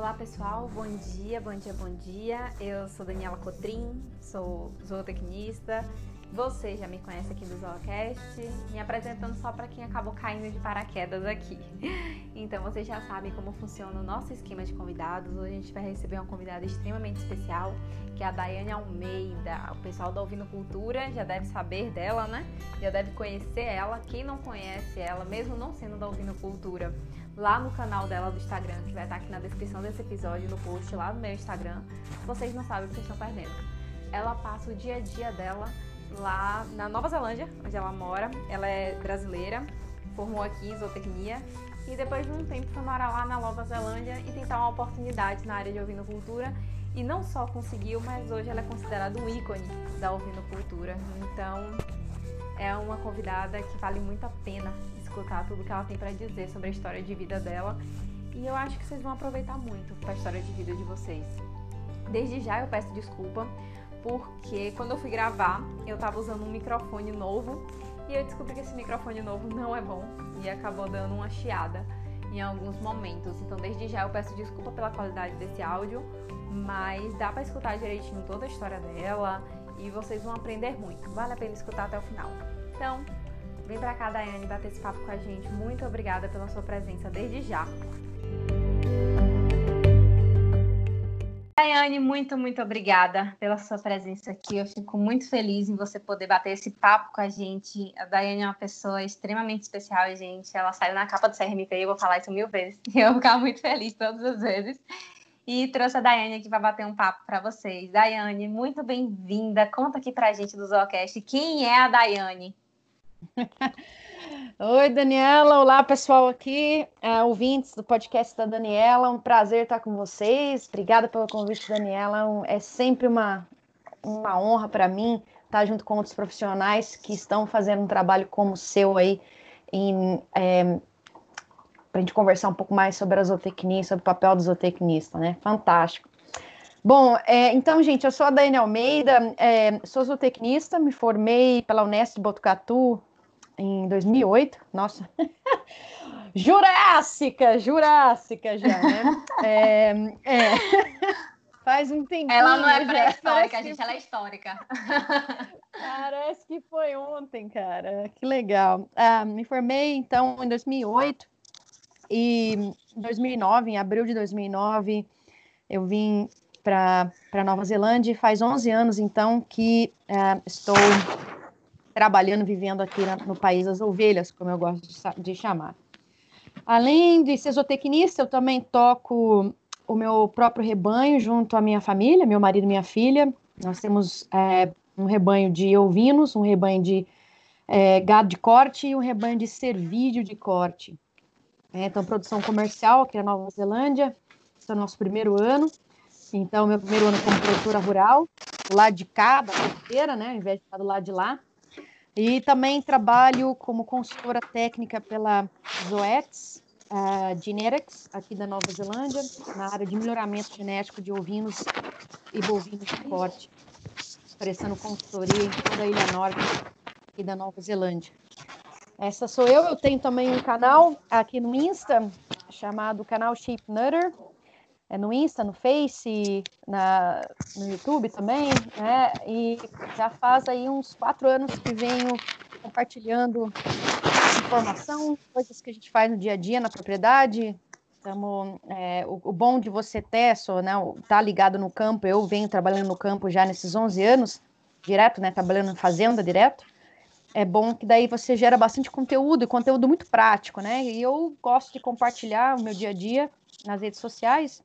Olá pessoal, bom dia, bom dia, bom dia. Eu sou Daniela Cotrim, sou zootecnista. Você já me conhece aqui do Zoocast, me apresentando só para quem acabou caindo de paraquedas aqui. Então vocês já sabem como funciona o nosso esquema de convidados. Hoje a gente vai receber uma convidada extremamente especial, que é a Daiane Almeida. O pessoal da Ouvindo Cultura já deve saber dela, né? Já deve conhecer ela. Quem não conhece ela, mesmo não sendo da Ouvindo Cultura, lá no canal dela do Instagram, que vai estar aqui na descrição desse episódio, no post lá no meu Instagram, vocês não sabem o que vocês estão perdendo. Ela passa o dia a dia dela lá na Nova Zelândia, onde ela mora. Ela é brasileira, formou aqui em zootecnia e depois de um tempo foi morar lá na Nova Zelândia e tentar uma oportunidade na área de ovinocultura e não só conseguiu, mas hoje ela é considerada um ícone da ovinocultura. Então é uma convidada que vale muito a pena escutar tudo que ela tem para dizer sobre a história de vida dela. E eu acho que vocês vão aproveitar muito a história de vida de vocês. Desde já eu peço desculpa, porque quando eu fui gravar, eu tava usando um microfone novo e eu descobri que esse microfone novo não é bom e acabou dando uma chiada em alguns momentos. Então, desde já eu peço desculpa pela qualidade desse áudio, mas dá para escutar direitinho toda a história dela e vocês vão aprender muito. Vale a pena escutar até o final. Então, Vem pra cá, Daiane, bater esse papo com a gente. Muito obrigada pela sua presença desde já. Daiane, muito, muito obrigada pela sua presença aqui. Eu fico muito feliz em você poder bater esse papo com a gente. A Daiane é uma pessoa extremamente especial, gente. Ela saiu na capa do CRMP, eu vou falar isso mil vezes. E eu vou ficar muito feliz todas as vezes. E trouxe a Daiane aqui para bater um papo para vocês. Daiane, muito bem-vinda. Conta aqui para a gente do Zoocast quem é a Daiane. Oi, Daniela. Olá, pessoal aqui, uh, ouvintes do podcast da Daniela. Um prazer estar com vocês. Obrigada pelo convite, Daniela. É sempre uma, uma honra para mim estar junto com outros profissionais que estão fazendo um trabalho como o seu aí, é, para a gente conversar um pouco mais sobre a zootecnia, sobre o papel do zootecnista, né? Fantástico. Bom, é, então, gente, eu sou a Daiane Almeida, é, sou zootecnista, me formei pela Unesp Botucatu em 2008. Nossa, Jurássica, Jurássica já, né? É, é. Faz um tempinho. Ela não é pré-histórica, a gente, que... ela é histórica. Parece que foi ontem, cara. Que legal. Ah, me formei, então, em 2008. E em 2009, em abril de 2009, eu vim para Nova Zelândia. Faz 11 anos, então, que uh, estou trabalhando, vivendo aqui na, no país das ovelhas, como eu gosto de, de chamar. Além de ser zootecnista, eu também toco o meu próprio rebanho junto à minha família, meu marido e minha filha. Nós temos é, um rebanho de ovinos, um rebanho de é, gado de corte e um rebanho de cervídeo de corte. É, então, produção comercial aqui na Nova Zelândia, esse é o nosso primeiro ano. Então, meu primeiro ano como produtora rural, lado de cá, da fronteira, né, ao invés de estar do lado de lá. E também trabalho como consultora técnica pela Zoetis uh, Genetics, aqui da Nova Zelândia, na área de melhoramento genético de ovinos e bovinos de corte, prestando consultoria em toda a Ilha Norte aqui da Nova Zelândia. Essa sou eu, eu tenho também um canal aqui no Insta, chamado canal Sheep Nutter, é no Insta, no Face, na, no YouTube também, né? E já faz aí uns quatro anos que venho compartilhando informação, coisas que a gente faz no dia a dia na propriedade. Estamos, é, o, o, bom de você ter, só, né, tá ligado no campo, eu venho trabalhando no campo já nesses 11 anos, direto, né, trabalhando em fazenda direto, é bom que daí você gera bastante conteúdo, e conteúdo muito prático, né, e eu gosto de compartilhar o meu dia a dia nas redes sociais,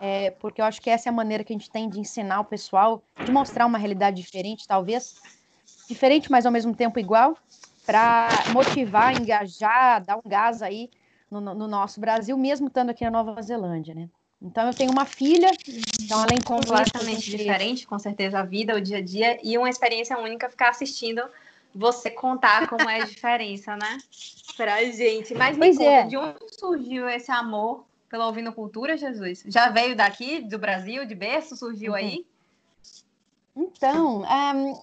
é, porque eu acho que essa é a maneira que a gente tem de ensinar o pessoal, de mostrar uma realidade diferente, talvez diferente, mas ao mesmo tempo igual, para motivar, engajar, dar um gás aí no, no, nosso Brasil, mesmo estando aqui na Nova Zelândia, né? Então eu tenho uma filha, então além completamente diferente, com certeza a vida, o dia a dia e uma experiência única ficar assistindo você contar como é a diferença, né? Pra gente. Mas me pois conta, é. de onde surgiu esse amor pela Ouvindo Cultura, Jesus? Já veio daqui, do Brasil, de berço, surgiu uhum. aí? Então, um,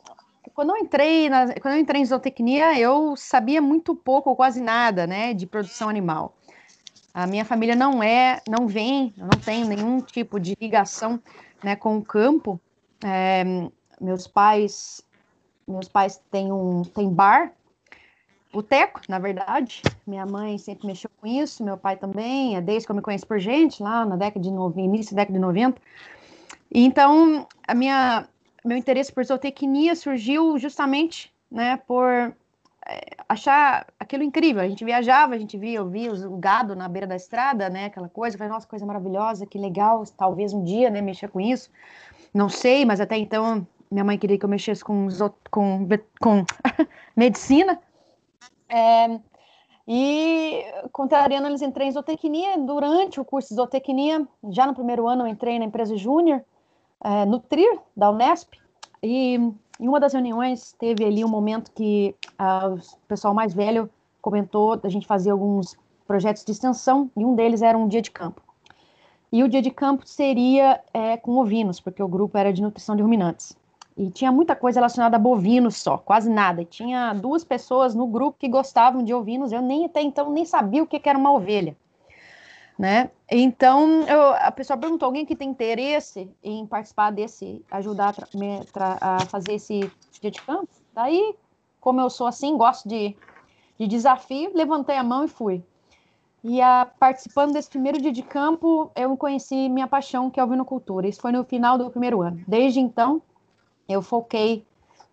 quando eu entrei na, quando eu entrei em zootecnia, eu sabia muito pouco ou quase nada, né, de produção animal. A minha família não é, não vem, eu não tenho nenhum tipo de ligação né, com o campo. É, meus pais, meus pais têm um têm bar, boteco, na verdade. Minha mãe sempre mexeu com isso, meu pai também, é desde que eu me conheço por gente, lá na década de 90, início da década de 90. Então, a minha, meu interesse por zootecnia surgiu justamente, né, por é, achar aquilo incrível. A gente viajava, a gente via, eu via o gado na beira da estrada, né, aquela coisa, eu nossa, coisa maravilhosa, que legal, talvez um dia, né, mexer com isso. Não sei, mas até então minha mãe queria que eu mexesse com, com, com medicina. É, e, contrariando, eles entrei em zootecnia. Durante o curso de zootecnia, já no primeiro ano, eu entrei na empresa júnior, é, Nutrir, da Unesp. E em uma das reuniões, teve ali um momento que ah, o pessoal mais velho comentou da gente fazer alguns projetos de extensão, e um deles era um dia de campo. E o dia de campo seria é, com ovinos, porque o grupo era de nutrição de ruminantes. E tinha muita coisa relacionada a bovinos só, quase nada. Tinha duas pessoas no grupo que gostavam de ovinos, eu nem até então nem sabia o que, era uma ovelha. Né? Então, eu, a pessoa perguntou: alguém que tem interesse em participar desse, ajudar a, a fazer esse dia de campo? Daí, como eu sou assim, gosto de, de desafio, levantei a mão e fui. E a, participando desse primeiro dia de campo, eu conheci minha paixão, que é a ovinocultura. Isso foi no final do primeiro ano. Desde então, eu foquei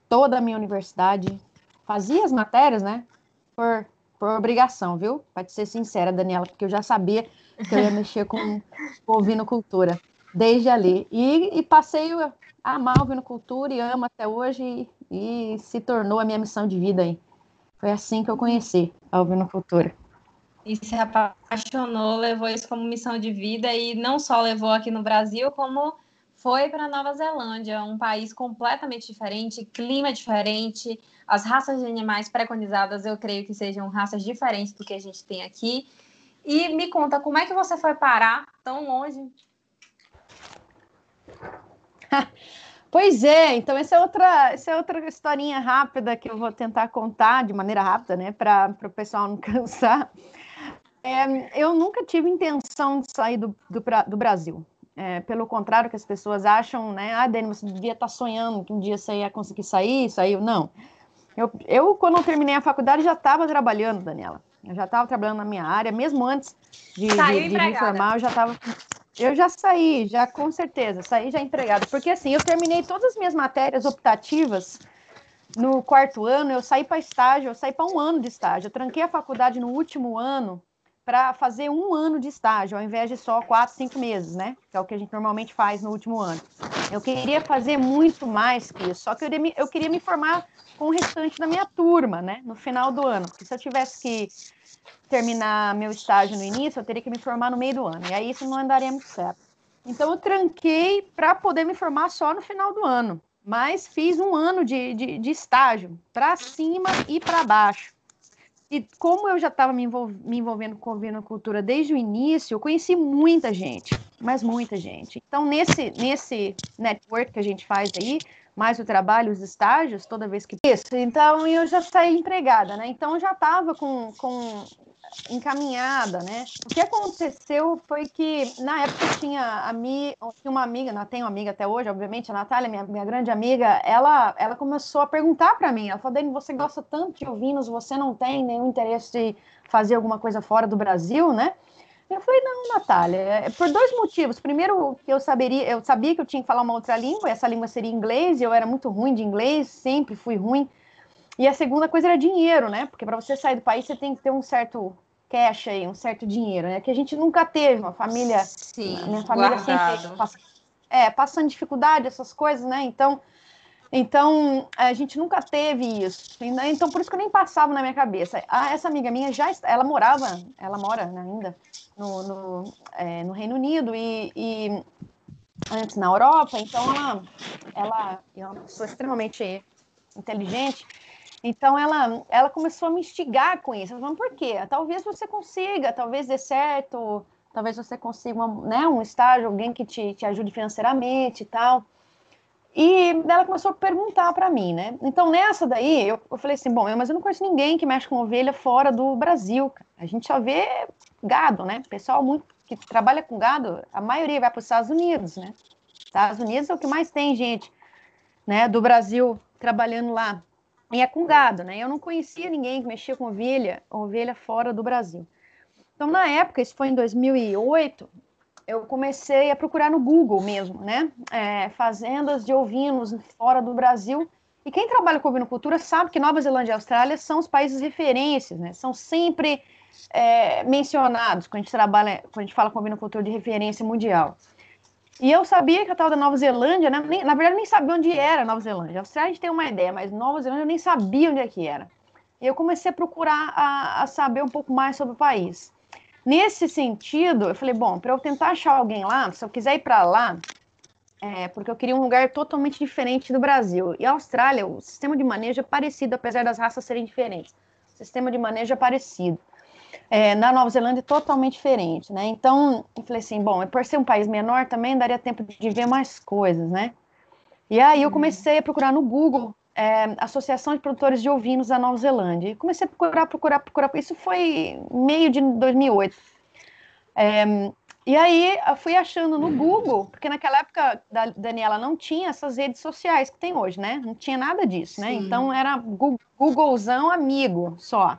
toda a minha universidade, fazia as matérias, né? Por, por obrigação, viu? Pode ser sincera, Daniela, porque eu já sabia que eu ia mexer com, com ovinocultura desde ali. E, e passei a amar a ovinocultura e amo até hoje e, e se tornou a minha missão de vida aí. Foi assim que eu conheci a ovinocultura e se apaixonou, levou isso como missão de vida e não só levou aqui no Brasil, como foi para Nova Zelândia, um país completamente diferente, clima diferente, as raças de animais preconizadas eu creio que sejam raças diferentes do que a gente tem aqui. E me conta, como é que você foi parar tão longe? Pois é, então essa é outra, essa é outra historinha rápida que eu vou tentar contar de maneira rápida, né, para o pessoal não cansar. É, eu nunca tive intenção de sair do, do, do Brasil. É, pelo contrário, que as pessoas acham, né? Ah, Dani, você devia estar tá sonhando que um dia você ia conseguir sair, saiu. Não. Eu, eu quando eu terminei a faculdade, já estava trabalhando, Daniela. Eu já estava trabalhando na minha área, mesmo antes de, de, de me formar, eu já estava. Eu já saí, já com certeza, saí já empregada. Porque assim, eu terminei todas as minhas matérias optativas no quarto ano, eu saí para estágio, eu saí para um ano de estágio. Eu tranquei a faculdade no último ano para fazer um ano de estágio, ao invés de só quatro, cinco meses, né? Que é o que a gente normalmente faz no último ano. Eu queria fazer muito mais que isso, só que eu, queria me formar com o restante da minha turma, né? No final do ano. Porque se eu tivesse que terminar meu estágio no início, eu teria que me formar no meio do ano. E aí isso não andaria muito certo. Então eu tranquei para poder me formar só no final do ano. Mas fiz um ano de, de, de estágio, para cima e para baixo. E como eu já estava me, envol me, envolvendo com a cultura desde o início, eu conheci muita gente, mas muita gente. Então, nesse, nesse network que a gente faz aí, mais o trabalho, os estágios, toda vez que. Isso, então eu já saí empregada, né? Então eu já estava com, com encaminhada, né? O que aconteceu foi que, na época, tinha, ami, tinha uma amiga, não tenho uma amiga até hoje, obviamente, a Natália, minha, minha grande amiga, ela, ela começou a perguntar para mim, ela falou, Dani, você gosta tanto de ovinos, você não tem nenhum interesse de fazer alguma coisa fora do Brasil, né? Eu falei, não, Natália, é por dois motivos. Primeiro, que eu saberia, eu sabia que eu tinha que falar uma outra língua, essa língua seria inglês, e eu era muito ruim de inglês, sempre fui ruim. E a segunda coisa era dinheiro, né? Porque para você sair do país, você tem que ter um certo cash aí, um certo dinheiro, né? Que a gente nunca teve, uma família. Sim, minha família guardado. sempre passa, é, passando dificuldade, essas coisas, né? Então, então a gente nunca teve isso. Então, por isso que eu nem passava na minha cabeça. Ah, essa amiga minha já ela morava, ela mora ainda no, no, é, no Reino Unido e, e, antes na Europa, então ela, ela é uma pessoa extremamente inteligente. Então ela, ela começou a me instigar com isso. Falou, por quê? Talvez você consiga, talvez dê certo, talvez você consiga uma, né, um estágio, alguém que te, te ajude financeiramente e tal. E ela começou a perguntar para mim, né? Então nessa daí eu, eu falei assim, bom, mas eu não conheço ninguém que mexe com ovelha fora do Brasil. A gente só vê gado, né? Pessoal muito que trabalha com gado, a maioria vai para os Estados Unidos, né? Estados Unidos é o que mais tem gente, né, do Brasil trabalhando lá. E é com gado, né? Eu não conhecia ninguém que mexia com ovelha, ovelha fora do Brasil. Então, na época, isso foi em 2008, eu comecei a procurar no Google mesmo, né? É, fazendas de ovinos fora do Brasil. E quem trabalha com ovinocultura sabe que Nova Zelândia e Austrália são os países referências, né? São sempre é, mencionados quando a gente trabalha, quando a gente fala com ovinocultura de referência mundial. E eu sabia que a tal da Nova Zelândia, né? nem, na verdade, nem sabia onde era a Nova Zelândia. A Austrália a gente tem uma ideia, mas Nova Zelândia eu nem sabia onde é que era. E eu comecei a procurar a, a saber um pouco mais sobre o país. Nesse sentido, eu falei, bom, para eu tentar achar alguém lá, se eu quiser ir para lá, é, porque eu queria um lugar totalmente diferente do Brasil. E a Austrália, o sistema de manejo é parecido, apesar das raças serem diferentes. O sistema de manejo é parecido. É, na Nova Zelândia, totalmente diferente, né? Então, eu falei assim, bom, por ser um país menor, também daria tempo de ver mais coisas, né? E aí eu uhum. comecei a procurar no Google é, Associação de Produtores de Ovinos da Nova Zelândia. E comecei a procurar, procurar, procurar. Isso foi meio de 2008. É, e aí eu fui achando no Google, porque naquela época da Daniela não tinha essas redes sociais que tem hoje, né? Não tinha nada disso, né? Sim. Então era Googlezão amigo só.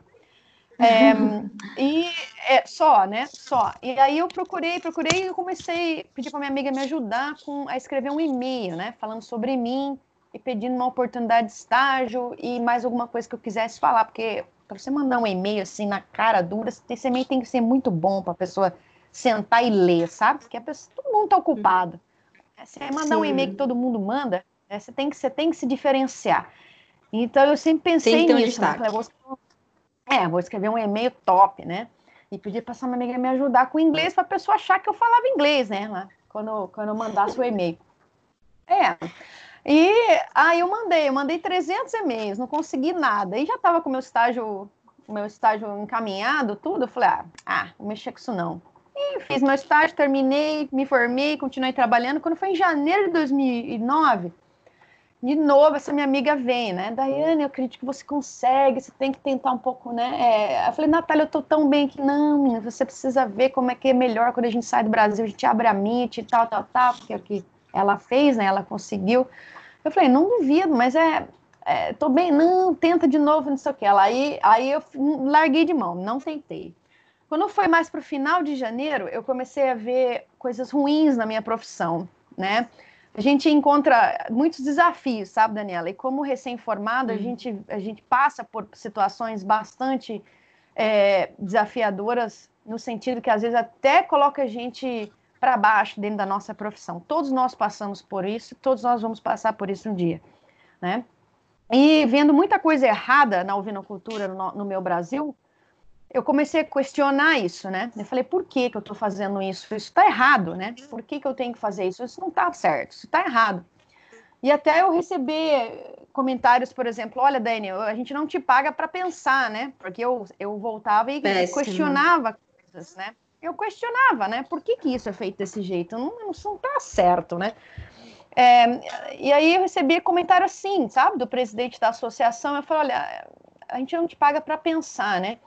É, e é, só, né? Só. E aí eu procurei, procurei e comecei a pedir para minha amiga me ajudar com, a escrever um e-mail, né? Falando sobre mim, e pedindo uma oportunidade de estágio e mais alguma coisa que eu quisesse falar, porque para você mandar um e-mail assim na cara dura, esse e-mail tem que ser muito bom para a pessoa sentar e ler, sabe? Porque a pessoa, todo mundo está ocupado. É, você mandar Sim. um e-mail que todo mundo manda, é, você, tem que, você tem que se diferenciar. Então eu sempre pensei tem nisso. Um né? Falei, vou, é, vou escrever um e-mail top, né? E pedir para essa minha amiga me ajudar com inglês para a pessoa achar que eu falava inglês, né? Lá, quando, quando eu mandasse o e-mail. É. E aí eu mandei, eu mandei 300 e-mails, não consegui nada. E já estava com o meu estágio, meu estágio encaminhado, tudo. Eu falei, ah, ah, vou mexer com isso não. E fiz meu estágio, terminei, me formei, continuei trabalhando. Quando foi em janeiro de 2009, de novo, essa minha amiga vem, né? Daiane, eu acredito que você consegue, você tem que tentar um pouco, né? É... eu falei, Natália, eu tô tão bem que não, menina, você precisa ver como é que é melhor quando a gente sai do Brasil, a gente abre a mente e tal, tal, tal, porque aqui ela fez, né? Ela conseguiu. Eu falei, não duvido, mas é, é tô bem, não, tenta de novo, não sei o que. Ela, aí, aí eu larguei de mão, não tentei. Quando foi mais para o final de janeiro, eu comecei a ver coisas ruins na minha profissão, né? A gente encontra muitos desafios, sabe, Daniela? E como recém-formada, a, uhum. gente, a gente passa por situações bastante é, desafiadoras, no sentido que às vezes até coloca a gente para baixo dentro da nossa profissão. Todos nós passamos por isso, todos nós vamos passar por isso um dia, né? E vendo muita coisa errada na ovinocultura no, no meu Brasil, eu comecei a questionar isso, né? Eu falei, por que, que eu estou fazendo isso? Isso está errado, né? Por que, que eu tenho que fazer isso? Isso não está certo, isso está errado. E até eu receber comentários, por exemplo, olha, Daniel, a gente não te paga para pensar, né? Porque eu, eu voltava e Péssimo. questionava coisas, né? eu questionava, né? Por que, que isso é feito desse jeito? Não, não tá certo, né? É, e aí eu recebi comentário assim, sabe, do presidente da associação. Eu falei, olha, a gente não te paga para pensar, né?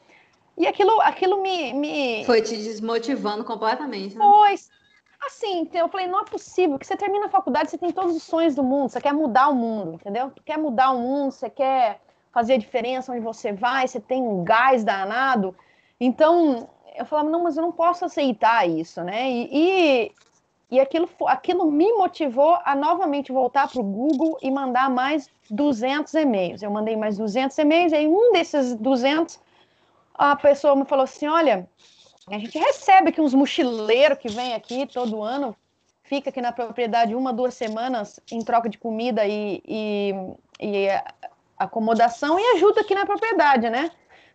E aquilo, aquilo me, me. Foi te desmotivando completamente. Né? Foi. Assim, então eu falei, não é possível que você termina a faculdade, você tem todos os sonhos do mundo, você quer mudar o mundo, entendeu? Tu quer mudar o mundo, você quer fazer a diferença onde você vai, você tem um gás danado. Então, eu falava, não, mas eu não posso aceitar isso, né? E, e, e aquilo, aquilo me motivou a novamente voltar para o Google e mandar mais 200 e-mails. Eu mandei mais 200 e-mails, e aí um desses 200, a pessoa me falou assim, olha, a gente recebe aqui uns mochileiros que vêm aqui todo ano, fica aqui na propriedade uma, duas semanas em troca de comida e, e, e acomodação e ajuda aqui na propriedade, né?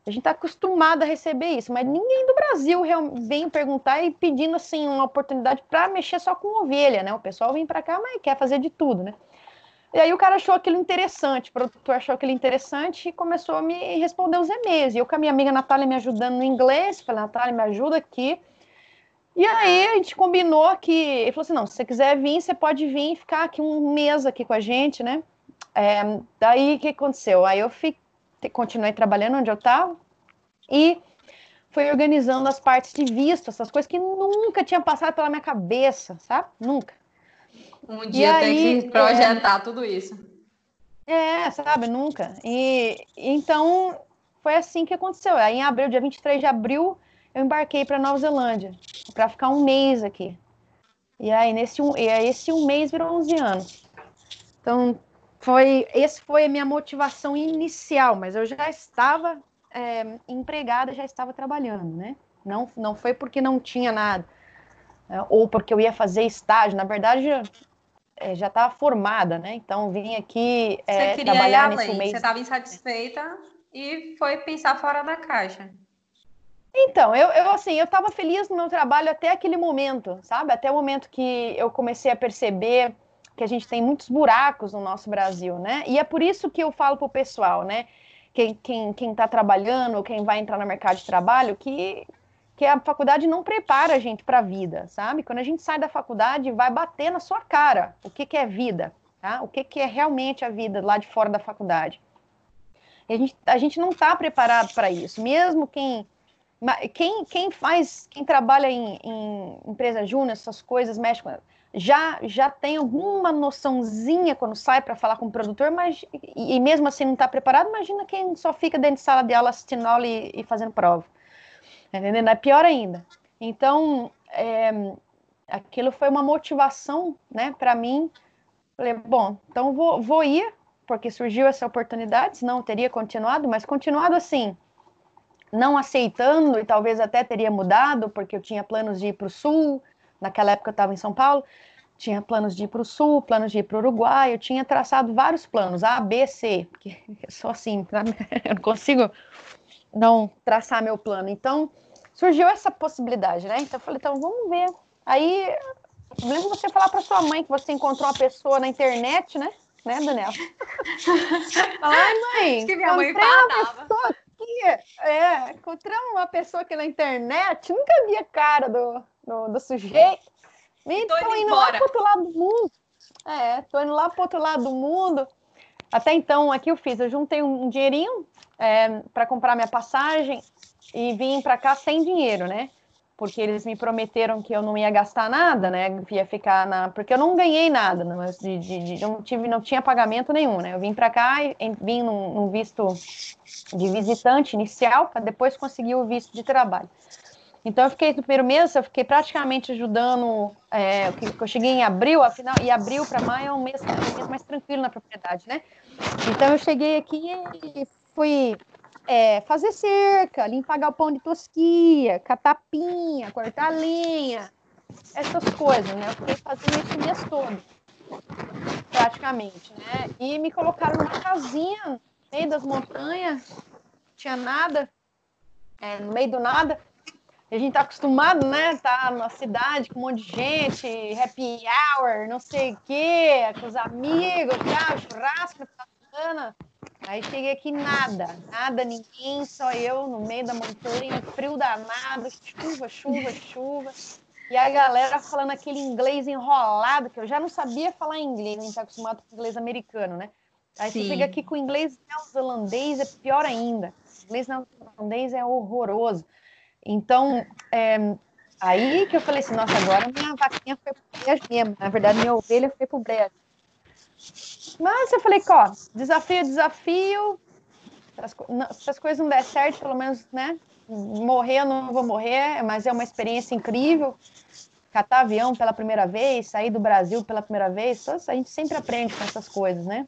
A gente está acostumado a receber isso, mas ninguém do Brasil vem perguntar e pedindo assim uma oportunidade para mexer só com ovelha, né? O pessoal vem para cá, mas quer fazer de tudo, né? E aí o cara achou aquilo interessante, o produtor achou aquilo interessante e começou a me responder os e-mails. E eu com a minha amiga Natália me ajudando no inglês, falei, Natália, me ajuda aqui. E aí a gente combinou que, ele falou assim, não, se você quiser vir, você pode vir e ficar aqui um mês aqui com a gente, né? É, daí o que aconteceu? Aí eu fiquei continuei trabalhando onde eu estava e foi organizando as partes de visto, essas coisas que nunca tinha passado pela minha cabeça, sabe? Nunca. Um dia e tem aí, que projetar é... tudo isso. É, sabe, nunca. E então foi assim que aconteceu. Aí em abril, dia 23 de abril, eu embarquei para Nova Zelândia para ficar um mês aqui. E aí nesse um, e aí, esse um mês virou 11 anos. Então foi, esse foi a minha motivação inicial, mas eu já estava é, empregada, já estava trabalhando, né? Não, não foi porque não tinha nada, é, ou porque eu ia fazer estágio. Na verdade, é, já estava formada, né? Então vim aqui é, Você trabalhar nesse mês. Você estava insatisfeita e foi pensar fora da caixa. Então, eu, eu assim, eu estava feliz no meu trabalho até aquele momento, sabe? Até o momento que eu comecei a perceber que a gente tem muitos buracos no nosso Brasil, né? E é por isso que eu falo pro pessoal, né? Quem, quem, quem tá trabalhando, quem vai entrar no mercado de trabalho, que que a faculdade não prepara a gente para a vida, sabe? Quando a gente sai da faculdade, vai bater na sua cara o que, que é vida, tá? O que, que é realmente a vida lá de fora da faculdade. E a gente, a gente não está preparado para isso. Mesmo quem, quem, quem faz, quem trabalha em, em empresa júnior, essas coisas, mexe com, já, já tem alguma noçãozinha quando sai para falar com o produtor, mas e, e mesmo assim não está preparado, imagina quem só fica dentro de sala de aula assistindo aula e, e fazendo prova. Tá entendendo? É pior ainda. Então, é, aquilo foi uma motivação, né, para mim. Falei, bom, então vou, vou ir, porque surgiu essa oportunidade, senão teria continuado, mas continuado assim, não aceitando e talvez até teria mudado, porque eu tinha planos de ir para o sul, naquela época eu estava em São Paulo, tinha planos de ir para o sul, planos de ir para o Uruguai, eu tinha traçado vários planos, A, B, C, porque eu sou assim, eu não consigo não traçar meu plano. Então, surgiu essa possibilidade, né? Então, eu falei, então vamos ver. Aí, mesmo você falar para sua mãe que você encontrou uma pessoa na internet, né? Né, Daniela? Ai, mãe, que minha mãe uma pessoa aqui. É, encontramos uma pessoa aqui na internet, nunca vi a cara do, do, do sujeito. Então, indo, indo lá pro outro lado do mundo. É, tô indo lá pro outro lado do mundo. Até então, aqui eu fiz, eu juntei um dinheirinho é, para comprar minha passagem e vim para cá sem dinheiro, né? Porque eles me prometeram que eu não ia gastar nada, né? Ia ficar na. Porque eu não ganhei nada, não, de, de, de, não, tive, não tinha pagamento nenhum, né? Eu vim para cá e vim num, num visto de visitante inicial, para depois conseguir o visto de trabalho. Então eu fiquei no primeiro mês, eu fiquei praticamente ajudando. É, que eu cheguei em abril, afinal, e abril para maio é um mês, um mês mais tranquilo na propriedade, né? Então eu cheguei aqui e fui é, fazer cerca, limpar galpão de tosquia, catapinha, cortar linha, essas coisas, né? Eu fiquei fazendo isso o mês todo, praticamente, né? E me colocaram numa casinha no meio das montanhas, tinha nada, é, no meio do nada. A gente tá acostumado, né? Tá numa cidade com um monte de gente, happy hour, não sei o quê, com os amigos, tá, churrasco, bacana. Aí cheguei aqui, nada, nada, ninguém, só eu no meio da montanha, frio danado, chuva, chuva, chuva. E a galera falando aquele inglês enrolado, que eu já não sabia falar inglês, a gente tá acostumado com inglês americano, né? Aí Sim. você chega aqui com inglês neozelandês, é pior ainda. O inglês neozelandês é horroroso. Então, é, aí que eu falei assim, nossa, agora minha vaquinha foi pro brejo mesmo. Na verdade, minha ovelha foi pro brejo. Mas eu falei, ó, desafio, desafio. Se as coisas não der certo, pelo menos, né? Morrer, eu não vou morrer, mas é uma experiência incrível. Catar avião pela primeira vez, sair do Brasil pela primeira vez, a gente sempre aprende com essas coisas, né?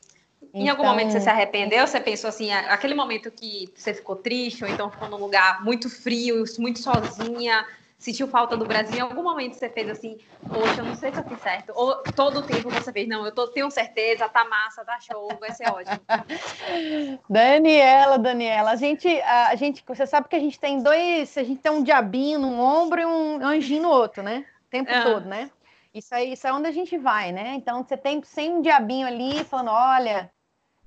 Em então... algum momento você se arrependeu? Você pensou assim, aquele momento que você ficou triste, ou então ficou num lugar muito frio, muito sozinha, sentiu falta do Brasil? Em algum momento você fez assim, poxa, eu não sei se eu fiz certo. Ou todo o tempo você fez, não, eu tô, tenho certeza, tá massa, tá show, vai ser ótimo. Daniela, Daniela, a gente, a, gente, você sabe que a gente tem dois, a gente tem um diabinho num ombro e um anjinho no outro, né? O tempo ah. todo, né? Isso aí, isso é onde a gente vai, né? Então você tem sem um diabinho ali falando, olha,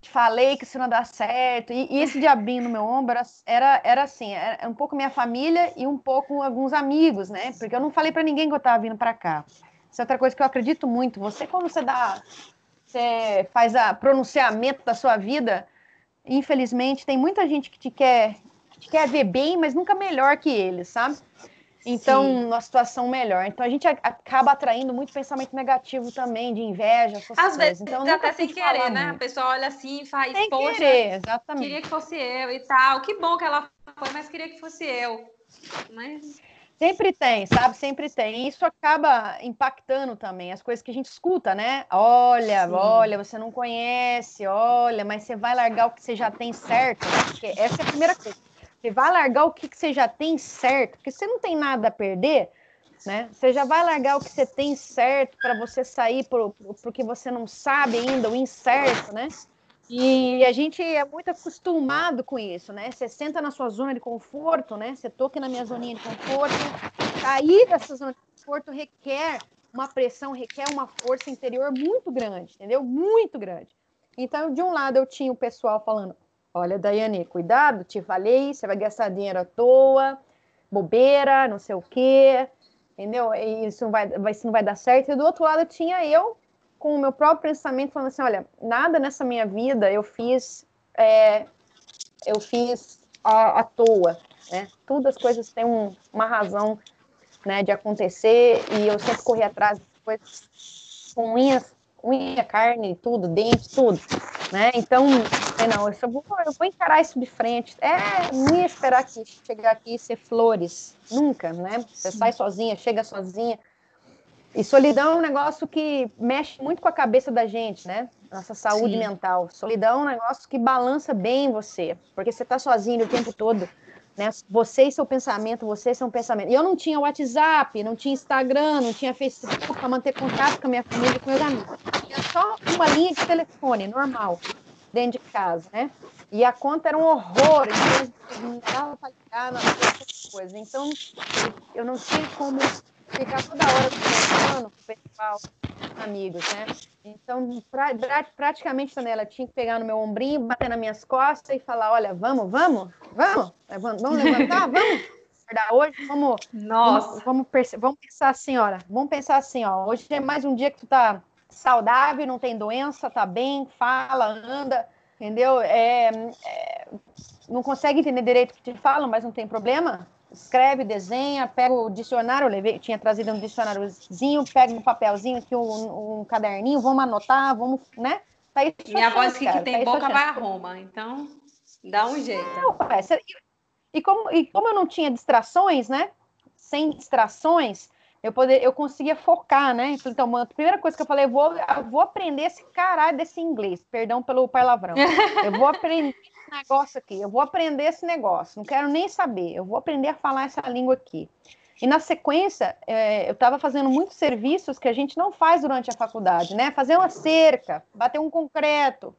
te falei que isso não dá certo. E, e esse diabinho no meu ombro era, era assim, era um pouco minha família e um pouco alguns amigos, né? Porque eu não falei para ninguém que eu estava vindo para cá. Isso é outra coisa que eu acredito muito. Você, quando você dá, você faz a pronunciamento da sua vida, infelizmente, tem muita gente que te quer, gente quer ver bem, mas nunca melhor que eles, sabe? Então, Sim. uma situação melhor. Então, a gente acaba atraindo muito pensamento negativo também, de inveja, essas Às vezes. Então, até sem querer, né? Muito. A pessoa olha assim e faz, sem poxa, querer, exatamente. queria que fosse eu e tal. Que bom que ela foi, mas queria que fosse eu. Mas... Sempre tem, sabe? Sempre tem. E isso acaba impactando também as coisas que a gente escuta, né? Olha, Sim. olha, você não conhece, olha, mas você vai largar o que você já tem certo. Porque essa é a primeira coisa você vai largar o que, que você já tem certo, porque você não tem nada a perder, né? Você já vai largar o que você tem certo para você sair pro, porque você não sabe ainda, o incerto, né? E a gente é muito acostumado com isso, né? Você senta na sua zona de conforto, né? Você toca na minha zoninha de conforto. Sair dessa zona de conforto requer uma pressão, requer uma força interior muito grande, entendeu? Muito grande. Então, de um lado, eu tinha o pessoal falando: Olha, Daiane, cuidado, te falei, você vai gastar dinheiro à toa, bobeira, não sei o quê, entendeu? E isso não vai, vai, isso não vai dar certo. E do outro lado tinha eu com o meu próprio pensamento falando assim, olha, nada nessa minha vida eu fiz, é, eu fiz à, à, toa, né? Todas as coisas têm um, uma razão, né, de acontecer e eu sempre corri atrás de coisas com unhas, unha, carne, tudo, dente, tudo, né? Então não, eu, vou, eu vou encarar isso de frente. É, não ia esperar que chegar aqui e ser flores. Nunca, né? Você Sim. sai sozinha, chega sozinha. E solidão é um negócio que mexe muito com a cabeça da gente, né? Nossa saúde Sim. mental. Solidão é um negócio que balança bem você, porque você tá sozinho o tempo todo. Né? Você e seu pensamento, você e seu pensamento. E eu não tinha WhatsApp, não tinha Instagram, não tinha Facebook para manter contato com a minha família e com meus amigos. Tinha só uma linha de telefone, normal dentro de casa, né? E a conta era um horror, então dava para ligar nas coisas. Então, eu não tinha como ficar toda hora conversando com o pessoal, amigos, né? Então, pra, praticamente, ela tinha que pegar no meu ombrinho, bater nas minhas costas e falar: olha, vamos, vamos, vamos, vamos levantar, vamos acordar hoje, vamos. Nossa. Vamos, vamos, vamos pensar assim, olha, vamos pensar assim, ó. Hoje é mais um dia que tu tá saudável, não tem doença, tá bem, fala, anda, entendeu? É, é, não consegue entender direito o que te falam, mas não tem problema. Escreve, desenha, pega o dicionário, eu levei, tinha trazido um dicionáriozinho, pega um papelzinho aqui, um, um caderninho, vamos anotar, vamos, né? Tá Minha voz que, que tem tá boca vai a Roma, então dá um jeito. e, como, e como eu não tinha distrações, né? Sem distrações, eu, poder, eu conseguia focar, né? Então, a primeira coisa que eu falei, eu vou, eu vou aprender esse caralho desse inglês, perdão pelo palavrão. Eu vou aprender esse negócio aqui, eu vou aprender esse negócio, não quero nem saber, eu vou aprender a falar essa língua aqui. E na sequência, é, eu estava fazendo muitos serviços que a gente não faz durante a faculdade, né? Fazer uma cerca, bater um concreto,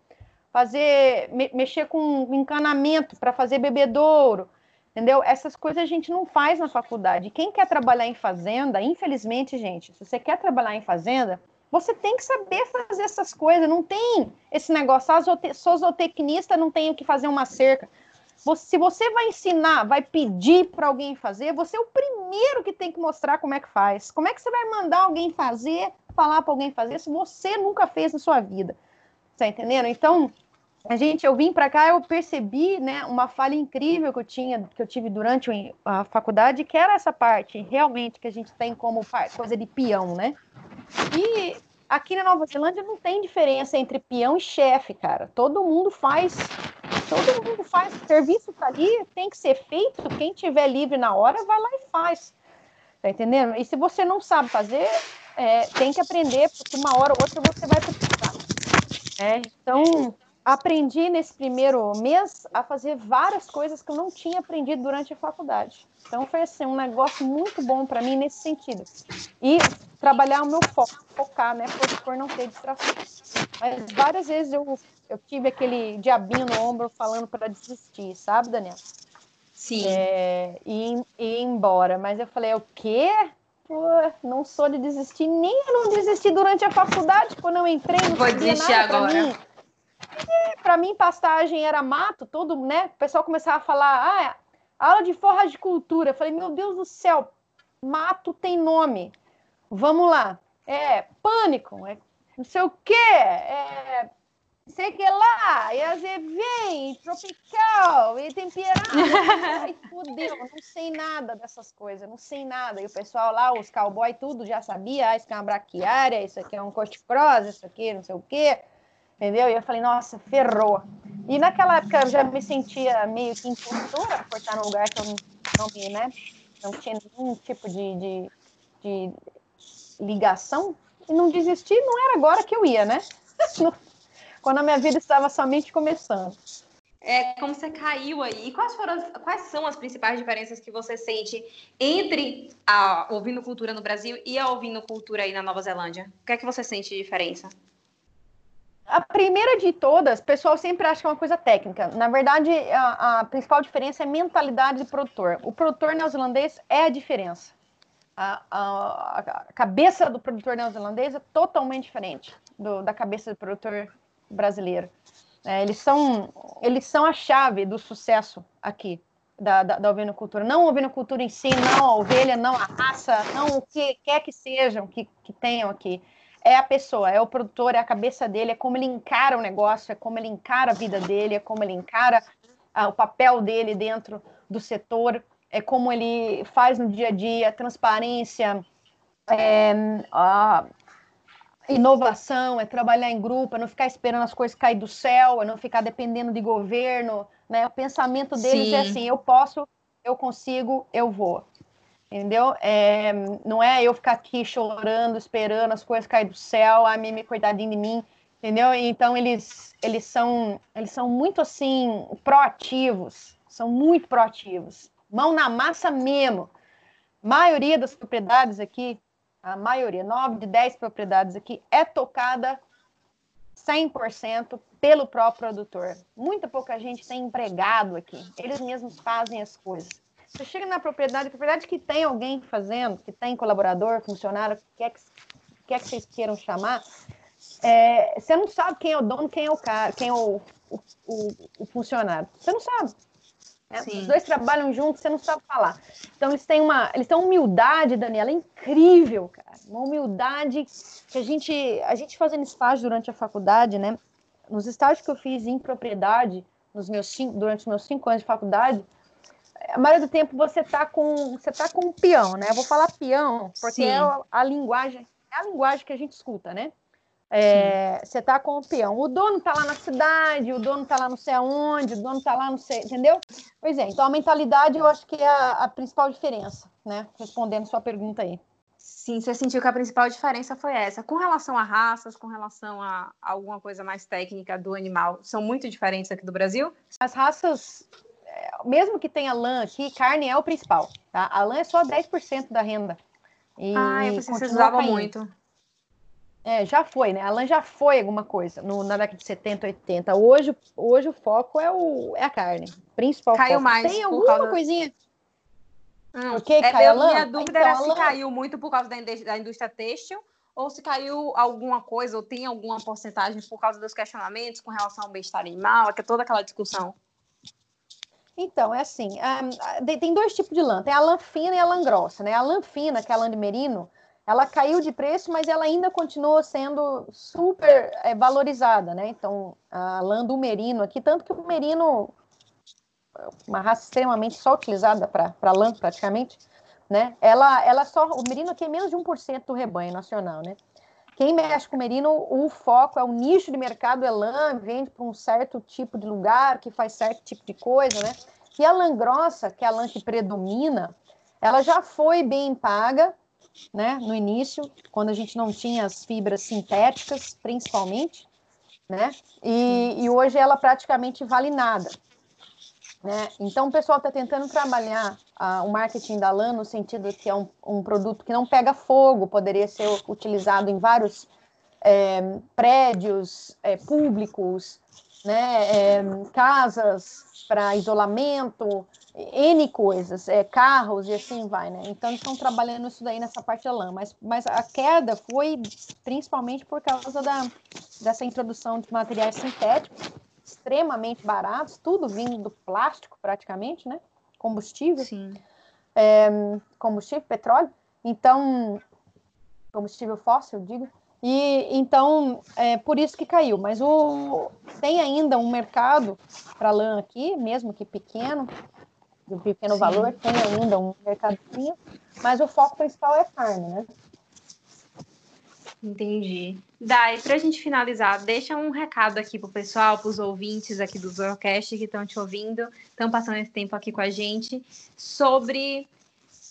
fazer, me, mexer com encanamento para fazer bebedouro Entendeu? Essas coisas a gente não faz na faculdade. Quem quer trabalhar em fazenda, infelizmente, gente, se você quer trabalhar em fazenda, você tem que saber fazer essas coisas. Não tem esse negócio, ah, sou zootecnista, não tenho que fazer uma cerca. se você vai ensinar, vai pedir para alguém fazer, você é o primeiro que tem que mostrar como é que faz. Como é que você vai mandar alguém fazer, falar para alguém fazer, se você nunca fez na sua vida? Tá entendendo? Então, a gente, eu vim para cá, eu percebi, né, uma falha incrível que eu tinha, que eu tive durante a faculdade, que era essa parte, realmente, que a gente tem como coisa de peão, né? E aqui na Nova Zelândia não tem diferença entre peão e chefe, cara. Todo mundo faz, todo mundo faz. O serviço tá ali, tem que ser feito. Quem tiver livre na hora, vai lá e faz. Tá entendendo? E se você não sabe fazer, é, tem que aprender, porque uma hora ou outra você vai precisar. É, então, aprendi nesse primeiro mês a fazer várias coisas que eu não tinha aprendido durante a faculdade. Então foi assim, um negócio muito bom para mim nesse sentido. E trabalhar o meu foco, focar, né, por, por não ter distração. Mas várias vezes eu, eu tive aquele diabinho no ombro falando para desistir, sabe, Daniel? Sim. É, e, e ir embora. Mas eu falei, o quê? Pô, não sou de desistir, nem eu não desisti durante a faculdade, quando eu entrei, não Vou desistir agora. Mim para mim, pastagem era mato, todo, né? O pessoal começava a falar, ah, aula de forra de cultura. Eu falei, meu Deus do céu, mato tem nome. Vamos lá. É pânico, é não sei o quê, é sei que lá, ia dizer, vem, tropical, e temperado. Ai, fudeu, não sei nada dessas coisas, não sei nada. E o pessoal lá, os cowboy, tudo já sabia, ah, isso aqui é uma braquiária, isso aqui é um cost cross, isso aqui não sei o quê, entendeu? E eu falei, nossa, ferrou. E naquela época eu já me sentia meio que impostora por estar num lugar que eu não, não né, não tinha nenhum tipo de, de, de ligação. E não desisti, não era agora que eu ia, né? quando a minha vida estava somente começando. É como você caiu aí. Quais, foram quais são as principais diferenças que você sente entre a ouvindo cultura no Brasil e a ouvindo cultura aí na Nova Zelândia? O que é que você sente de diferença? A primeira de todas, o pessoal sempre acha que é uma coisa técnica. Na verdade, a, a principal diferença é mentalidade do produtor. O produtor neozelandês é a diferença. A, a, a cabeça do produtor neozelandês é totalmente diferente do, da cabeça do produtor brasileiro. É, eles, são, eles são a chave do sucesso aqui da, da, da ovinocultura. Não a ovinocultura em si, não a ovelha, não a raça, não o que quer que sejam que, que tenham aqui. É a pessoa, é o produtor, é a cabeça dele, é como ele encara o negócio, é como ele encara a vida dele, é como ele encara ah, o papel dele dentro do setor, é como ele faz no dia a dia, transparência, é, a, inovação, é trabalhar em grupo, é não ficar esperando as coisas cair do céu, é não ficar dependendo de governo, né? O pensamento deles é Sim. é assim, eu posso, eu consigo, eu vou. Entendeu? É, não é eu ficar aqui chorando, esperando as coisas cair do céu, a mim, coitadinho de mim, entendeu? Então eles eles são eles são muito assim proativos, são muito proativos. Mão na massa mesmo. A maioria das propriedades aqui a maioria, 9 de 10 propriedades aqui, é tocada 100% pelo próprio produtor. Muita pouca gente tem empregado aqui. Eles mesmos fazem as coisas. Você chega na propriedade, propriedade que tem alguém fazendo, que tem colaborador, funcionário, o que é que, que, é que vocês queiram chamar, é, você não sabe quem é o dono, quem é o cara, quem é o, o, o, o funcionário. Você não sabe. Né? Os dois trabalham juntos, você não sabe falar. Então eles têm uma, eles têm uma humildade, Daniela, incrível, cara. Uma humildade que a gente, a gente fazendo estágio durante a faculdade, né? Nos estágios que eu fiz em propriedade, nos meus cinco, durante os meus cinco anos de faculdade, a maioria do tempo você tá com, você tá com um peão, né? Eu vou falar peão porque Sim. é a, a linguagem, é a linguagem que a gente escuta, né? É, você tá com o peão. O dono tá lá na cidade, o dono tá lá não sei aonde, o dono tá lá não sei, entendeu? Pois é, então a mentalidade eu acho que é a, a principal diferença, né? Respondendo sua pergunta aí. Sim, você sentiu que a principal diferença foi essa. Com relação a raças, com relação a alguma coisa mais técnica do animal, são muito diferentes aqui do Brasil? As raças, mesmo que tenha lã aqui, carne é o principal, tá? A lã é só 10% da renda. E ah, eu pensei que vocês usavam muito. É, já foi, né? A lã já foi alguma coisa no, na década de 70, 80. Hoje, hoje o foco é, o, é a carne. Principal Caiu foco. mais. Tem alguma causa... coisinha. Hum, okay, é, caiu a lã? Minha dúvida então, era se lã... caiu muito por causa da, da indústria têxtil ou se caiu alguma coisa, ou tem alguma porcentagem por causa dos questionamentos com relação ao bem-estar animal, é que é toda aquela discussão. Então, é assim, um, tem dois tipos de lã, tem a lã fina e a lã grossa, né? A lã fina, que é a lã de merino, ela caiu de preço, mas ela ainda continua sendo super é, valorizada, né? Então, a lã do merino aqui, tanto que o merino, uma raça extremamente só utilizada para lã, praticamente, né? Ela, ela só, o merino aqui é menos de 1% do rebanho nacional, né? Quem mexe com merino, o foco é o nicho de mercado, é lã, vende para um certo tipo de lugar, que faz certo tipo de coisa, né? E a lã grossa, que é a lã que predomina, ela já foi bem paga, né, no início, quando a gente não tinha as fibras sintéticas, principalmente, né, e, e hoje ela praticamente vale nada. Né? Então, o pessoal está tentando trabalhar uh, o marketing da lã no sentido que é um, um, produto que não pega fogo, poderia ser utilizado em vários é, prédios é, públicos, né, é, casas para isolamento, N coisas, carros e assim vai, né? Então estão trabalhando isso daí nessa parte da lã, mas, mas a queda foi principalmente por causa da, dessa introdução de materiais sintéticos extremamente baratos, tudo vindo do plástico praticamente, né? Combustível. Sim. É, combustível, petróleo. Então, combustível fóssil, digo. E então, é por isso que caiu. Mas o, tem ainda um mercado para lã aqui, mesmo que pequeno, de pequeno Sim. valor, tem ainda um mercadinho, mas o foco principal é carne, né? Entendi. Dai, para a gente finalizar, deixa um recado aqui pro pessoal, para os ouvintes aqui do Zorocast que estão te ouvindo, estão passando esse tempo aqui com a gente, sobre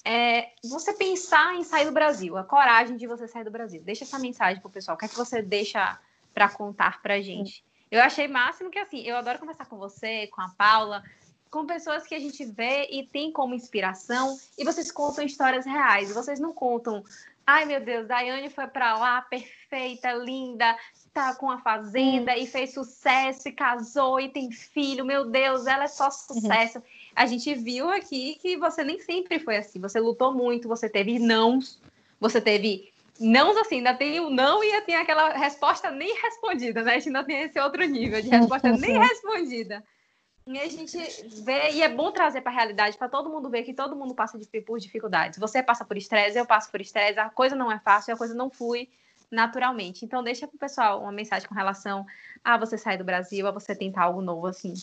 é, você pensar em sair do Brasil, a coragem de você sair do Brasil. Deixa essa mensagem pro pessoal. O que é que você deixa para contar pra gente? Eu achei máximo que assim, eu adoro conversar com você, com a Paula, com pessoas que a gente vê e tem como inspiração, e vocês contam histórias reais. Vocês não contam Ai, meu Deus, Daiane foi para lá, perfeita, linda, tá com a fazenda e fez sucesso e casou e tem filho. Meu Deus, ela é só sucesso. Uhum. A gente viu aqui que você nem sempre foi assim. Você lutou muito, você teve nãos, você teve nãos assim, ainda tem o não e tem aquela resposta nem respondida, né? A gente ainda tem esse outro nível de resposta nem respondida. E a gente vê, e é bom trazer para a realidade, para todo mundo ver que todo mundo passa por dificuldades. Você passa por estresse, eu passo por estresse, a coisa não é fácil, a coisa não flui naturalmente. Então, deixa para o pessoal uma mensagem com relação a você sair do Brasil, a você tentar algo novo assim.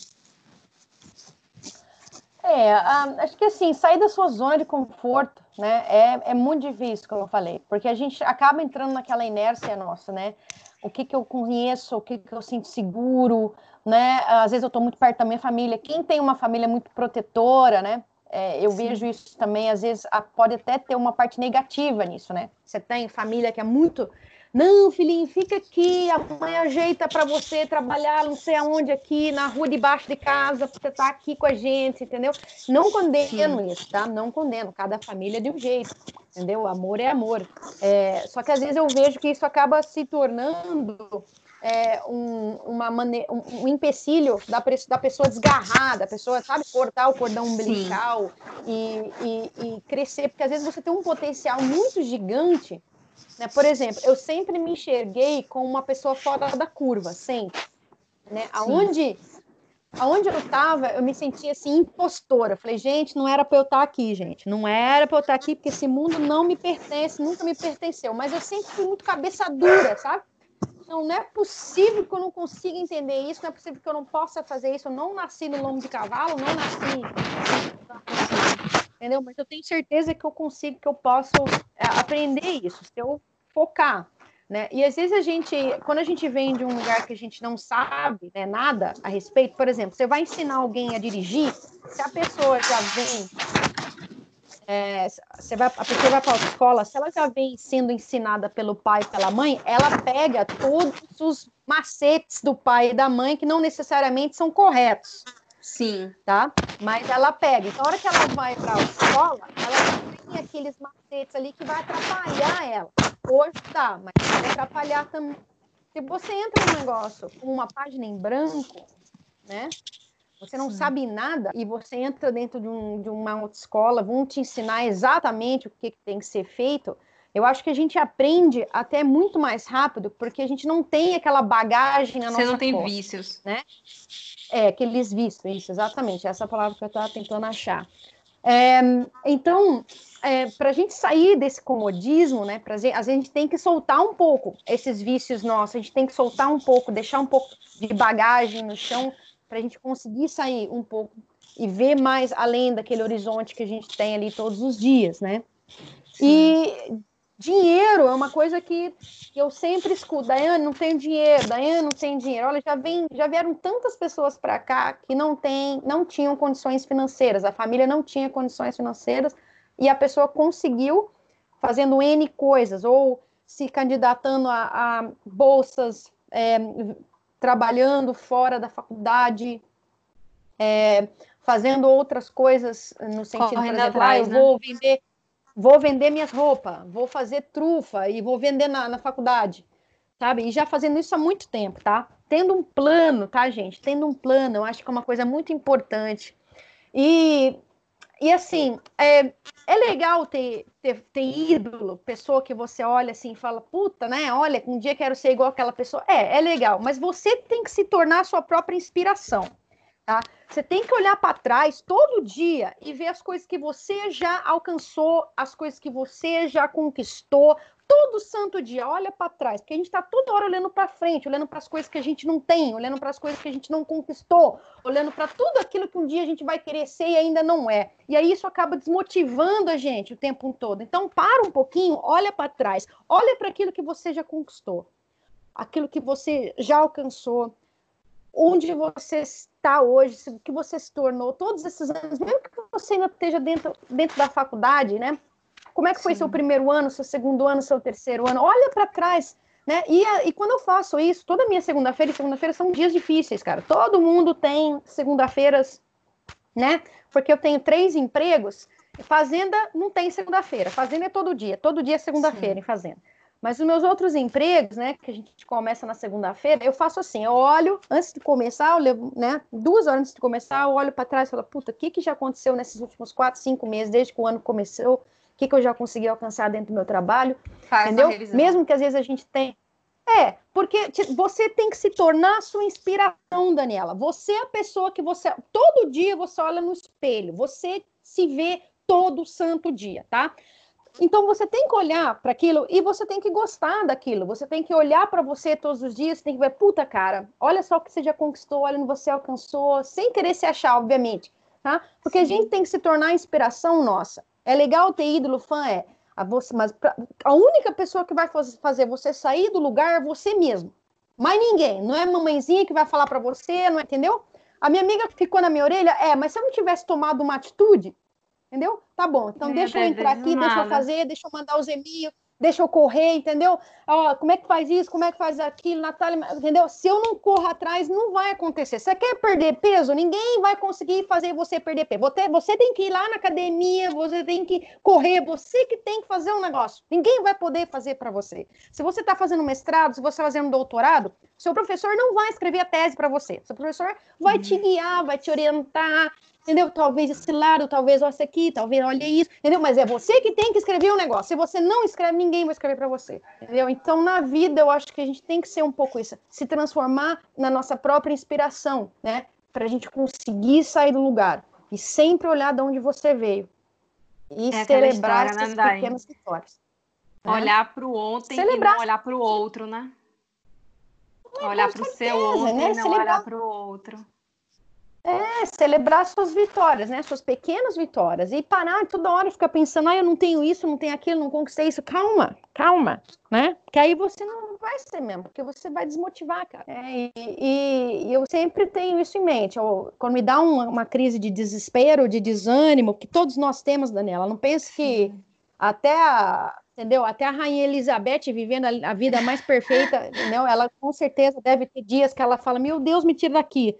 É, acho que assim, sair da sua zona de conforto, né, é, é muito difícil, como eu falei, porque a gente acaba entrando naquela inércia nossa, né? O que, que eu conheço, o que, que eu sinto seguro, né? Às vezes eu estou muito perto da minha família. Quem tem uma família muito protetora, né? É, eu Sim. vejo isso também, às vezes pode até ter uma parte negativa nisso, né? Você tem família que é muito. Não, filhinho, fica aqui, a mãe ajeita para você trabalhar não sei aonde aqui, na rua debaixo de casa, você estar tá aqui com a gente, entendeu? Não condeno Sim. isso, tá? Não condeno, cada família é de um jeito, entendeu? Amor é amor. É, só que às vezes eu vejo que isso acaba se tornando é, um, uma mane... um, um empecilho da, da pessoa desgarrar, da pessoa, sabe, cortar o cordão umbilical e, e, e, crescer, porque às vezes você tem um potencial muito gigante. Né? Por exemplo, eu sempre me enxerguei como uma pessoa fora da curva, sempre. Né? Aonde, aonde eu estava, eu me sentia assim, impostora. Eu falei, gente, não era para eu estar tá aqui, gente. Não era para eu estar tá aqui, porque esse mundo não me pertence, nunca me pertenceu. Mas eu sempre fui muito cabeça dura, sabe? Não, não é possível que eu não consiga entender isso, não é possível que eu não possa fazer isso. Eu não nasci no lombo de cavalo, não nasci. Entendeu? Mas eu tenho certeza que eu consigo, que eu posso é, aprender isso, se eu focar. Né? E às vezes a gente, quando a gente vem de um lugar que a gente não sabe né, nada a respeito, por exemplo, você vai ensinar alguém a dirigir, se a pessoa já vem é, você vai, a pessoa vai para a escola, se ela já vem sendo ensinada pelo pai e pela mãe, ela pega todos os macetes do pai e da mãe que não necessariamente são corretos. Sim. Tá? Mas ela pega. Então, a hora que ela vai para a escola, ela tem aqueles macetes ali que vai atrapalhar ela. Hoje tá, mas vai atrapalhar também. Se você entra no negócio com uma página em branco, né? Você não Sim. sabe nada e você entra dentro de, um, de uma autoescola, vão te ensinar exatamente o que, que tem que ser feito. Eu acho que a gente aprende até muito mais rápido, porque a gente não tem aquela bagagem na nossa Você não tem vícios. Né? É, aqueles vícios, isso, exatamente. Essa é palavra que eu estava tentando achar. É, então, é, para a gente sair desse comodismo, né, pra, a gente tem que soltar um pouco esses vícios nossos, a gente tem que soltar um pouco, deixar um pouco de bagagem no chão para a gente conseguir sair um pouco e ver mais além daquele horizonte que a gente tem ali todos os dias, né? E dinheiro é uma coisa que, eu sempre escuto. Daiane, não tem dinheiro. Daiane, não tem dinheiro. Olha, já, vem, já vieram tantas pessoas para cá que não, tem, não tinham condições financeiras. A família não tinha condições financeiras e a pessoa conseguiu fazendo N coisas ou se candidatando a, a bolsas é, trabalhando fora da faculdade, é, fazendo outras coisas no sentido, Correndo por exemplo, atrás, ah, eu né? vou vender, vou vender minhas roupas, vou fazer trufa e vou vender na, na faculdade, sabe? E já fazendo isso há muito tempo, tá? Tendo um plano, tá, gente? Tendo um plano, eu acho que é uma coisa muito importante. E e assim, é, é legal ter, ter, ter, ídolo, pessoa que você olha assim e fala, puta, né? Olha, um dia quero ser igual aquela pessoa. É, é legal, mas você tem que se tornar a sua própria inspiração. Tá? Você tem que olhar para trás todo dia e ver as coisas que você já alcançou, as coisas que você já conquistou, todo santo dia, olha para trás, porque a gente está toda hora olhando para frente, olhando para as coisas que a gente não tem, olhando para as coisas que a gente não conquistou, olhando para tudo aquilo que um dia a gente vai querer ser e ainda não é. E aí isso acaba desmotivando a gente o tempo todo. Então, para um pouquinho, olha para trás, olha para aquilo que você já conquistou, aquilo que você já alcançou, onde você está hoje, o que você se tornou, todos esses anos, mesmo que você ainda esteja dentro, dentro da faculdade, né? Como é que foi Sim. seu primeiro ano, seu segundo ano, seu terceiro ano? Olha para trás, né? E, e quando eu faço isso, toda minha segunda-feira e segunda-feira são dias difíceis, cara. Todo mundo tem segunda-feiras, né? Porque eu tenho três empregos. Fazenda não tem segunda-feira. Fazenda é todo dia. Todo dia é segunda-feira em fazenda. Mas os meus outros empregos, né, que a gente começa na segunda-feira, eu faço assim, eu olho, antes de começar, eu levo, né, duas horas antes de começar, eu olho para trás e falo, puta, o que, que já aconteceu nesses últimos quatro, cinco meses, desde que o ano começou, que, que eu já consegui alcançar dentro do meu trabalho, Faz entendeu? Mesmo que às vezes a gente tem... É, porque você tem que se tornar a sua inspiração, Daniela. Você é a pessoa que você... Todo dia você olha no espelho, você se vê todo santo dia, tá? Então você tem que olhar para aquilo e você tem que gostar daquilo. Você tem que olhar para você todos os dias, tem que ver, puta cara, olha só o que você já conquistou, olha onde você alcançou, sem querer se achar, obviamente, tá? Porque Sim. a gente tem que se tornar inspiração nossa. É legal ter ídolo, fã é, a você, mas pra, a única pessoa que vai fazer você sair do lugar é você mesmo. Mais ninguém, não é mamãezinha que vai falar para você, não é, entendeu? A minha amiga ficou na minha orelha, é, mas se eu não tivesse tomado uma atitude, Entendeu? Tá bom. Então, é, deixa eu entrar aqui, deixa eu fazer, deixa eu mandar os e-mails, deixa eu correr, entendeu? Ó, como é que faz isso, como é que faz aquilo, Natália, entendeu? Se eu não corro atrás, não vai acontecer. Você quer perder peso? Ninguém vai conseguir fazer você perder peso. Você, você tem que ir lá na academia, você tem que correr, você que tem que fazer um negócio. Ninguém vai poder fazer para você. Se você está fazendo mestrado, se você está fazendo doutorado, seu professor não vai escrever a tese para você. Seu professor vai uhum. te guiar, vai te orientar, entendeu? Talvez esse lado, talvez esse aqui, talvez olha isso, entendeu? Mas é você que tem que escrever o um negócio. Se você não escreve, ninguém vai escrever para você, entendeu? Então, na vida, eu acho que a gente tem que ser um pouco isso, se transformar na nossa própria inspiração, né? Para a gente conseguir sair do lugar e sempre olhar de onde você veio e é celebrar história, essas né, pequenas vitórias. Né? Olhar para o ontem celebrar... e não olhar para o outro, né? Olhar para o seu ontem né? e não celebrar... olhar para o outro. É, celebrar suas vitórias, né? Suas pequenas vitórias. E parar toda hora ficar pensando, ah, eu não tenho isso, não tenho aquilo, não conquistei isso. Calma, calma, né? Que aí você não vai ser mesmo, porque você vai desmotivar, cara. É, e, e, eu sempre tenho isso em mente. Eu, quando me dá uma, uma, crise de desespero, de desânimo, que todos nós temos, Daniela, não pense que até a, entendeu? Até a rainha Elizabeth vivendo a, a vida mais perfeita, entendeu? Ela com certeza deve ter dias que ela fala, meu Deus, me tira daqui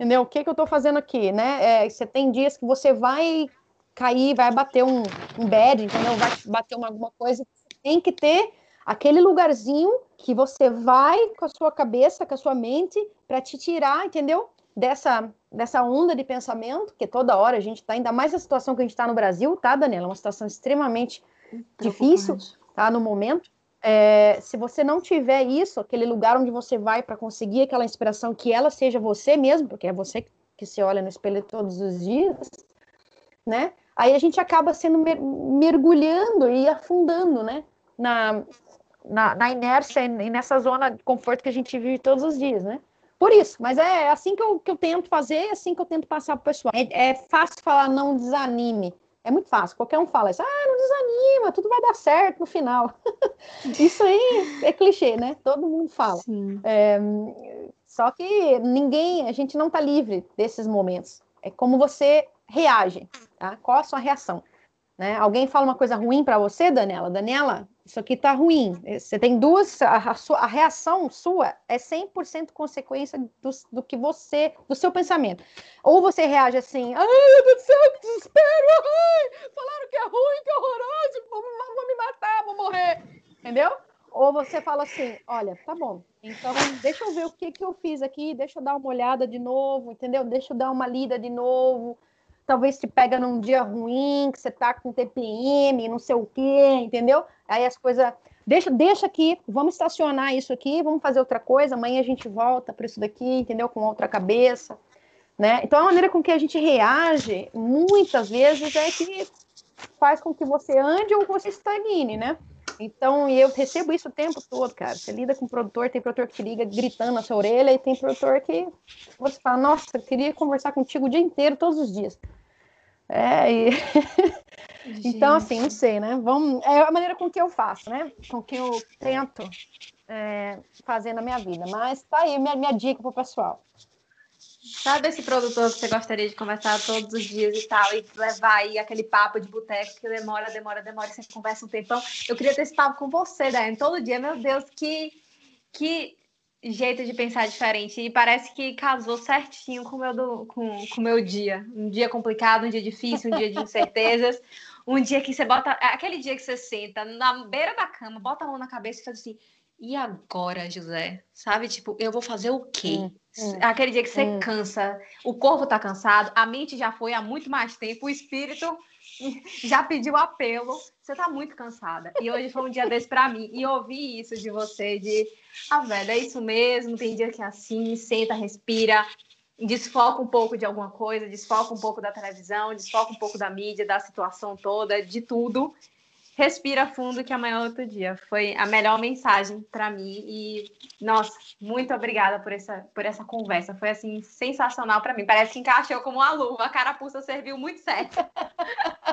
entendeu? O que, que eu estou fazendo aqui, né? É, você tem dias que você vai cair, vai bater um, um bad, entendeu? Vai bater uma, alguma coisa. Tem que ter aquele lugarzinho que você vai com a sua cabeça, com a sua mente, para te tirar, entendeu? Dessa, dessa onda de pensamento, que toda hora a gente está, ainda mais a situação que a gente está no Brasil, tá, Daniela? É uma situação extremamente difícil, tá? No momento. É, se você não tiver isso, aquele lugar onde você vai para conseguir aquela inspiração, que ela seja você mesmo, porque é você que se olha no espelho todos os dias, né? Aí a gente acaba sendo mer mergulhando e afundando, né? Na, na, na, inércia e nessa zona de conforto que a gente vive todos os dias, né? Por isso, mas é assim que eu, que eu tento fazer, é assim que eu tento passar para o pessoal. É, é fácil falar não desanime, é muito fácil, qualquer um fala isso, ah, não desanima, tudo vai dar certo no final. isso aí é clichê, né? Todo mundo fala. É, só que ninguém, a gente não está livre desses momentos. É como você reage, tá? Qual a sua reação? Né? Alguém fala uma coisa ruim para você, Daniela? Daniela, isso aqui tá ruim. Você tem duas, a, a, sua, a reação sua é 100% consequência do, do que você, do seu pensamento. Ou você reage assim, ai, meu Deus do céu, que desespero, ai, falaram que é ruim, que é horroroso, vou, vou me matar, vou morrer, entendeu? Ou você fala assim, olha, tá bom, então deixa eu ver o que que eu fiz aqui, deixa eu dar uma olhada de novo, entendeu? Deixa eu dar uma lida de novo, talvez te pega num dia ruim, que você tá com TPM, não sei o quê, entendeu? Aí as coisas. Deixa, deixa aqui, vamos estacionar isso aqui, vamos fazer outra coisa, amanhã a gente volta para isso daqui, entendeu? Com outra cabeça. Né? Então, a maneira com que a gente reage, muitas vezes, é que faz com que você ande ou você estagne, né? Então, e eu recebo isso o tempo todo, cara. Você lida com produtor, tem produtor que liga gritando na sua orelha, e tem produtor que você fala, nossa, eu queria conversar contigo o dia inteiro, todos os dias. É, e... então, assim, não sei, né? Vamos... É a maneira com que eu faço, né? Com que eu tento é, fazer na minha vida. Mas tá aí minha, minha dica pro pessoal. Sabe esse produtor que você gostaria de conversar todos os dias e tal, e levar aí aquele papo de boteco que demora, demora, demora, e você conversa um tempão? Eu queria ter esse papo com você, Daiane, todo dia. Meu Deus, que, que jeito de pensar diferente. E parece que casou certinho com o meu, do, com, com meu dia. Um dia complicado, um dia difícil, um dia de incertezas. um dia que você bota. Aquele dia que você senta na beira da cama, bota a mão na cabeça e faz assim e agora, José? Sabe, tipo, eu vou fazer o quê? Hum, hum, Aquele dia que você hum. cansa, o corpo tá cansado, a mente já foi há muito mais tempo, o espírito já pediu apelo, você tá muito cansada. E hoje foi um dia desse para mim. E ouvir isso de você, de, ah, velho, é isso mesmo, tem dia que é assim, senta, respira, desfoca um pouco de alguma coisa, desfoca um pouco da televisão, desfoca um pouco da mídia, da situação toda, de tudo respira fundo que amanhã é outro dia. Foi a melhor mensagem para mim e nossa, muito obrigada por essa por essa conversa. Foi assim sensacional para mim. Parece que encaixou como uma luva. A carapuça serviu muito certo.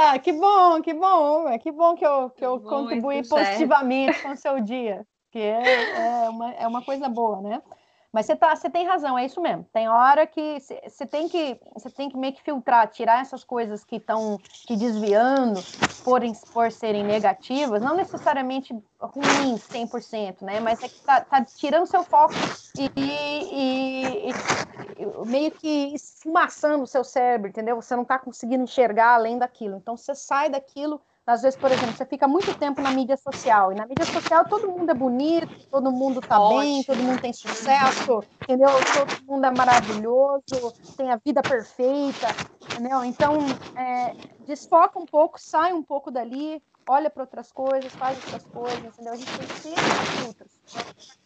ah, que bom, que bom. É que bom que eu que eu contribuí positivamente com o seu dia, que é, é, uma, é uma coisa boa, né? Mas você, tá, você tem razão, é isso mesmo. Tem hora que você tem que você tem que meio que filtrar, tirar essas coisas que estão te desviando por, por serem negativas, não necessariamente ruins 100%, né? Mas é que tá, tá tirando seu foco e, e, e, meio que esfumaçando o seu cérebro, entendeu? Você não está conseguindo enxergar além daquilo. Então você sai daquilo às vezes, por exemplo, você fica muito tempo na mídia social, e na mídia social todo mundo é bonito, todo mundo tá Ótimo. bem, todo mundo tem sucesso, entendeu? Todo mundo é maravilhoso, tem a vida perfeita, entendeu? Então, é, desfoca um pouco, sai um pouco dali, olha para outras coisas, faz outras coisas, entendeu? A gente tem que ter filtros,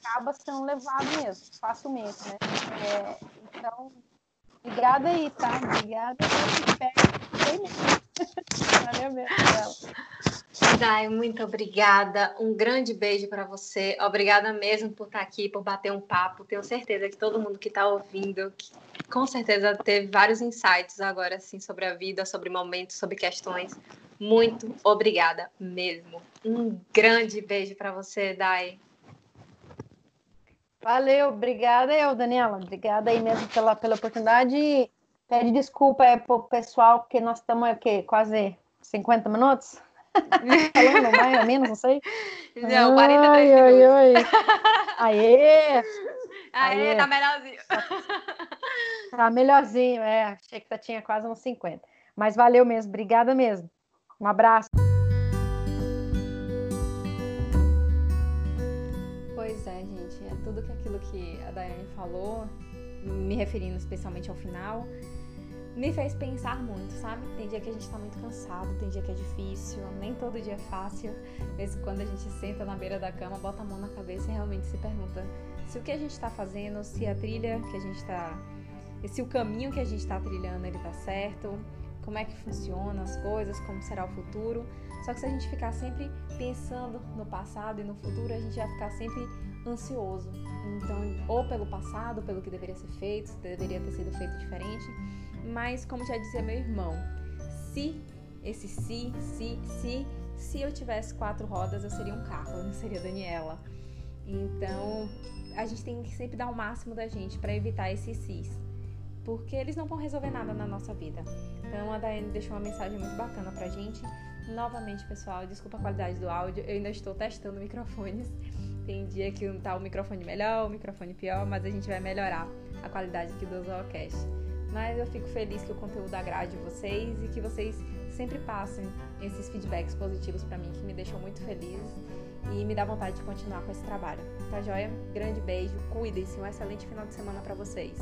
acaba sendo levado mesmo, facilmente, né? É, então, obrigada aí, tá? Obrigada, Valeu mesmo, Dai, muito obrigada. Um grande beijo para você. Obrigada mesmo por estar aqui, por bater um papo. Tenho certeza que todo mundo que está ouvindo, que com certeza teve vários insights agora assim sobre a vida, sobre momentos, sobre questões. Muito obrigada mesmo. Um grande beijo para você, Dai. Valeu, obrigada eu, Daniela. Obrigada aí mesmo pela, pela oportunidade. Pede desculpa aí pro pessoal, porque nós estamos aqui quase 50 minutos. Falando mais ou menos, não sei. Não, 43 ai, minutos. Ai, ai. Aê! Aê, tá melhorzinho. Tá melhorzinho, é. Achei que tinha quase uns 50. Mas valeu mesmo, obrigada mesmo. Um abraço. Pois é, gente, é tudo aquilo que a Daiane falou, me referindo especialmente ao final, me fez pensar muito, sabe? Tem dia que a gente tá muito cansado, tem dia que é difícil, nem todo dia é fácil. Mas quando a gente senta na beira da cama, bota a mão na cabeça e realmente se pergunta se o que a gente tá fazendo, se a trilha que a gente tá. Se o caminho que a gente tá trilhando ele tá certo, como é que funciona as coisas, como será o futuro. Só que se a gente ficar sempre pensando no passado e no futuro, a gente vai ficar sempre ansioso. Então, ou pelo passado, pelo que deveria ser feito, se deveria ter sido feito diferente mas, como já dizia meu irmão, se, esse se, se, se, se eu tivesse quatro rodas, eu seria um carro, eu não seria Daniela. Então, a gente tem que sempre dar o máximo da gente para evitar esses sis, porque eles não vão resolver nada na nossa vida. Então, a Daiane deixou uma mensagem muito bacana pra gente. Novamente, pessoal, desculpa a qualidade do áudio, eu ainda estou testando microfones. Tem dia que tá o microfone melhor, o microfone pior, mas a gente vai melhorar a qualidade aqui do Zoocast. Mas eu fico feliz que o conteúdo agrade vocês e que vocês sempre passem esses feedbacks positivos para mim, que me deixam muito feliz e me dá vontade de continuar com esse trabalho. Tá joia? Grande beijo, cuidem-se, um excelente final de semana para vocês.